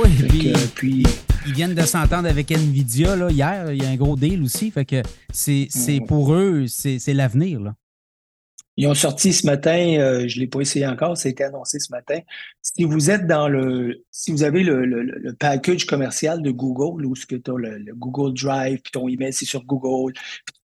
Oui, puis, ils viennent de s'entendre avec Nvidia là, hier. Il y a un gros deal aussi. Fait que c'est pour eux, c'est l'avenir. Ils ont sorti ce matin, euh, je ne l'ai pas essayé encore, ça a été annoncé ce matin. Si vous êtes dans le, si vous avez le, le, package commercial de Google, où tu as le, Google Drive, puis ton email, c'est sur Google,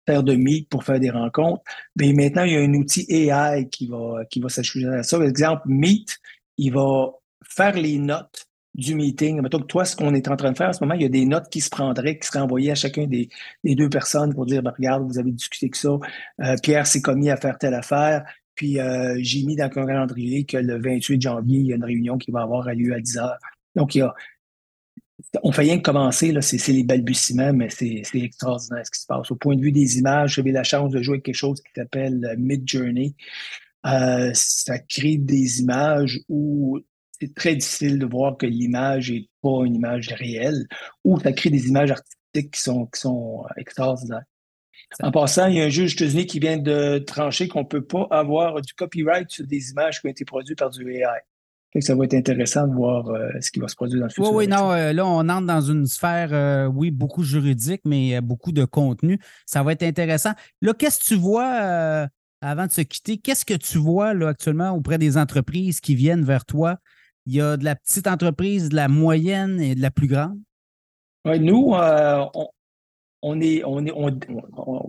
faire de Meet pour faire des rencontres, bien maintenant, il y a un outil AI qui va, qui va s'ajouter à ça. Par exemple, Meet, il va faire les notes du meeting. Mettons que toi, ce qu'on est en train de faire en ce moment, il y a des notes qui se prendraient, qui seraient envoyées à chacun des, deux personnes pour dire, ben, regarde, vous avez discuté que ça, euh, Pierre s'est commis à faire telle affaire, puis euh, j'ai mis dans un calendrier que le 28 janvier, il y a une réunion qui va avoir lieu à 10 heures. Donc, il y a, on fait rien que commencer, là, c'est, les balbutiements, mais c'est, extraordinaire ce qui se passe. Au point de vue des images, j'avais la chance de jouer avec quelque chose qui s'appelle euh, Mid Journey. ça crée des images où c'est très difficile de voir que l'image n'est pas une image réelle ou ça crée des images artistiques qui sont, qui sont euh, extraordinaires. En passant, il y a un juge États-Unis qui vient de trancher qu'on ne peut pas avoir du copyright sur des images qui ont été produites par du AI. ça va être intéressant de voir euh, ce qui va se produire dans le futur. Oui, oui, non, euh, là, on entre dans une sphère, oui, beaucoup juridique, mais beaucoup de contenu. Ça va être intéressant. Là, qu'est-ce que tu vois, avant de se quitter, qu'est-ce que tu vois là, actuellement auprès des entreprises qui viennent vers toi il y a de la petite entreprise, de la moyenne et de la plus grande? Oui, nous, euh, on, est, on est, on,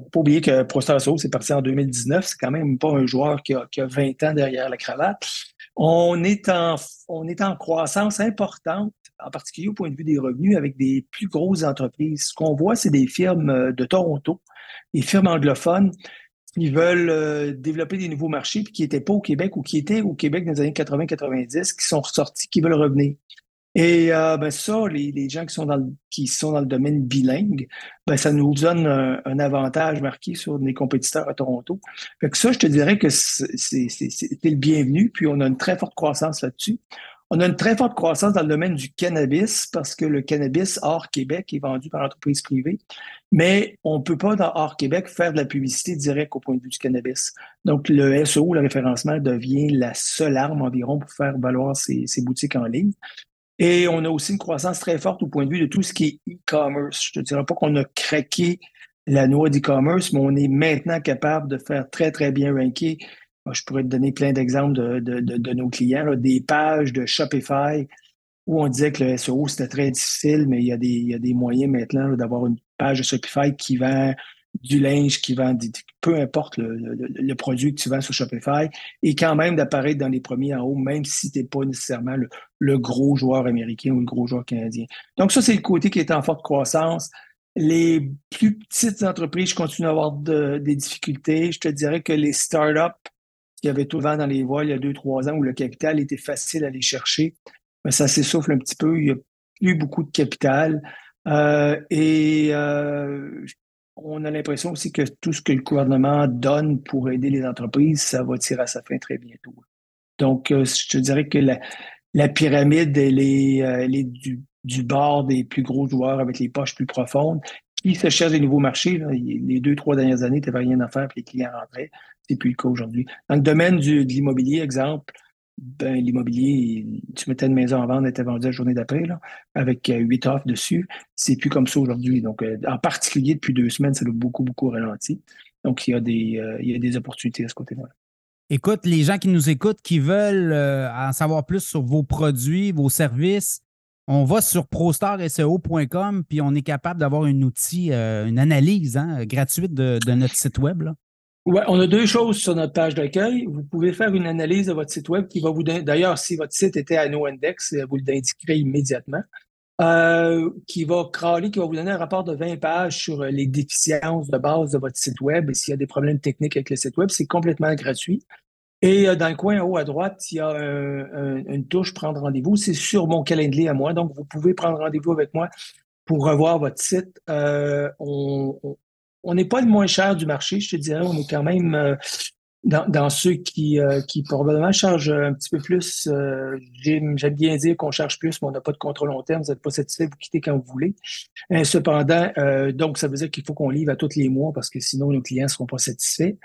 pas oublier que Prostasso, c'est parti en 2019. C'est quand même pas un joueur qui a, 20 ans derrière la cravate. On est en, on est en croissance importante, en particulier au point de vue des revenus, avec des plus grosses entreprises. Ce qu'on voit, c'est des firmes de Toronto, des firmes anglophones qui veulent euh, développer des nouveaux marchés puis qui n'étaient pas au Québec ou qui étaient au Québec dans les années 80-90, qui sont ressortis, qui veulent revenir. Et euh, ben ça, les, gens qui sont dans le, domaine bilingue, ben ça nous donne un, avantage marqué sur des compétiteurs à Toronto. Fait ça, je te dirais que c'est le bienvenu, puis on a une très forte croissance là-dessus. On a une très forte croissance dans le domaine du cannabis parce que le cannabis hors Québec est vendu par l'entreprise privée, mais on ne peut pas, dans hors Québec, faire de la publicité directe au point de vue du cannabis. Donc, le SEO, le référencement, devient la seule arme environ pour faire valoir ces, boutiques en ligne. Et on a aussi une croissance très forte au point de vue de tout ce qui est e-commerce. Je ne te dirais pas qu'on a craqué la noix d'e-commerce, mais on est maintenant capable de faire très, très bien ranker je pourrais te donner plein d'exemples de, nos clients, des pages de Shopify où on disait que le SEO, c'était très difficile, mais il y a des, des moyens maintenant d'avoir une page de Shopify qui vend du linge, qui vend peu importe le, produit que tu vends sur Shopify, et quand même d'apparaître dans les premiers en haut, même si tu n'es pas nécessairement le, gros joueur américain ou le gros joueur canadien. Donc ça, c'est le côté qui est en forte croissance. Les plus petites entreprises continuent à avoir des difficultés. Je te dirais que les startups il y avait tout le vent dans les voiles il y a deux, trois ans où le capital était facile à aller chercher. Mais ça s'essouffle un petit peu. Il n'y a plus beaucoup de capital. Euh, et euh, on a l'impression aussi que tout ce que le gouvernement donne pour aider les entreprises, ça va tirer à sa fin très bientôt. Donc, euh, je te dirais que la, pyramide, elle est, du, bord des plus gros joueurs avec les poches plus profondes qui se cherchent des nouveaux marchés. Les deux, trois dernières années, tu n'avais rien à faire, puis les clients rentraient. C'est plus le cas aujourd'hui. Dans le domaine de l'immobilier, exemple, ben, l'immobilier, tu mettais une maison en vente, elle était vendue la journée d'après, avec euh, huit offres dessus. C'est plus comme ça aujourd'hui. Donc, euh, en particulier, depuis deux semaines, ça a beaucoup, beaucoup ralenti. Donc, il a des, euh, il y a des opportunités à ce côté-là. Écoute, les gens qui nous écoutent, qui veulent en savoir plus sur vos produits, vos services, on va sur prostarseo.com puis on est capable d'avoir un outil, une analyse hein, gratuite de, notre site web. Là. Ouais, on a deux choses sur notre page d'accueil. Vous pouvez faire une analyse de votre site web qui va vous donner, d'ailleurs, si votre site était à NoIndex, vous l'indiquerez immédiatement, euh, qui va crawler, qui va vous donner un rapport de 20 pages sur les déficiences de base de votre site web et s'il y a des problèmes techniques avec le site web. C'est complètement gratuit. Et euh, dans le coin en haut à droite, il y a une touche prendre rendez-vous. C'est sur mon calendrier à moi. Donc, vous pouvez prendre rendez-vous avec moi pour revoir votre site. Euh, on, n'est pas le moins cher du marché, je te dirais. On est quand même euh, dans, ceux qui, euh, qui probablement chargent un petit peu plus. Euh, j'aime bien dire qu'on charge plus, mais on n'a pas de contrôle long terme. Vous n'êtes pas satisfait, vous quittez quand vous voulez. cependant, donc, ça veut dire qu'il faut qu'on livre à tous les mois parce que sinon, nos clients ne seront pas satisfaits.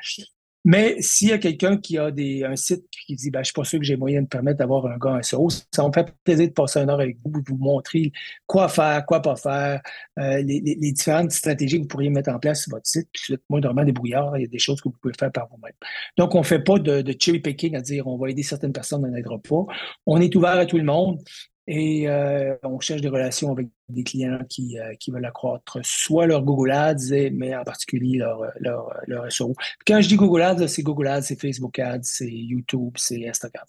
Mais s'il y a quelqu'un qui a des, un site qui dit ben, Je ne suis pas sûr que j'ai moyen de permettre d'avoir un gars SEO, ça me fait plaisir de passer un heure avec vous, vous montrer quoi faire, quoi pas faire, euh, les, les, différentes stratégies que vous pourriez mettre en place sur votre site. Puis, vous êtes des débrouillard, il y a des choses que vous pouvez faire par vous-même. Donc, on ne fait pas de, de cherry picking à dire on va aider certaines personnes, on n'aidera pas. On est ouvert à tout le monde. Et euh, on cherche des relations avec des clients qui, euh, qui veulent accroître soit leur Google Ads, mais en particulier leur, leur, leur SEO. Quand je dis Google Ads, c'est Google Ads, c'est Facebook Ads, c'est YouTube, c'est Instagram.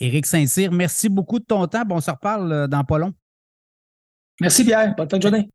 Éric Saint-Cyr, merci beaucoup de ton temps. on se reparle euh, dans pas long. Merci Pierre. Bonne fin de journée.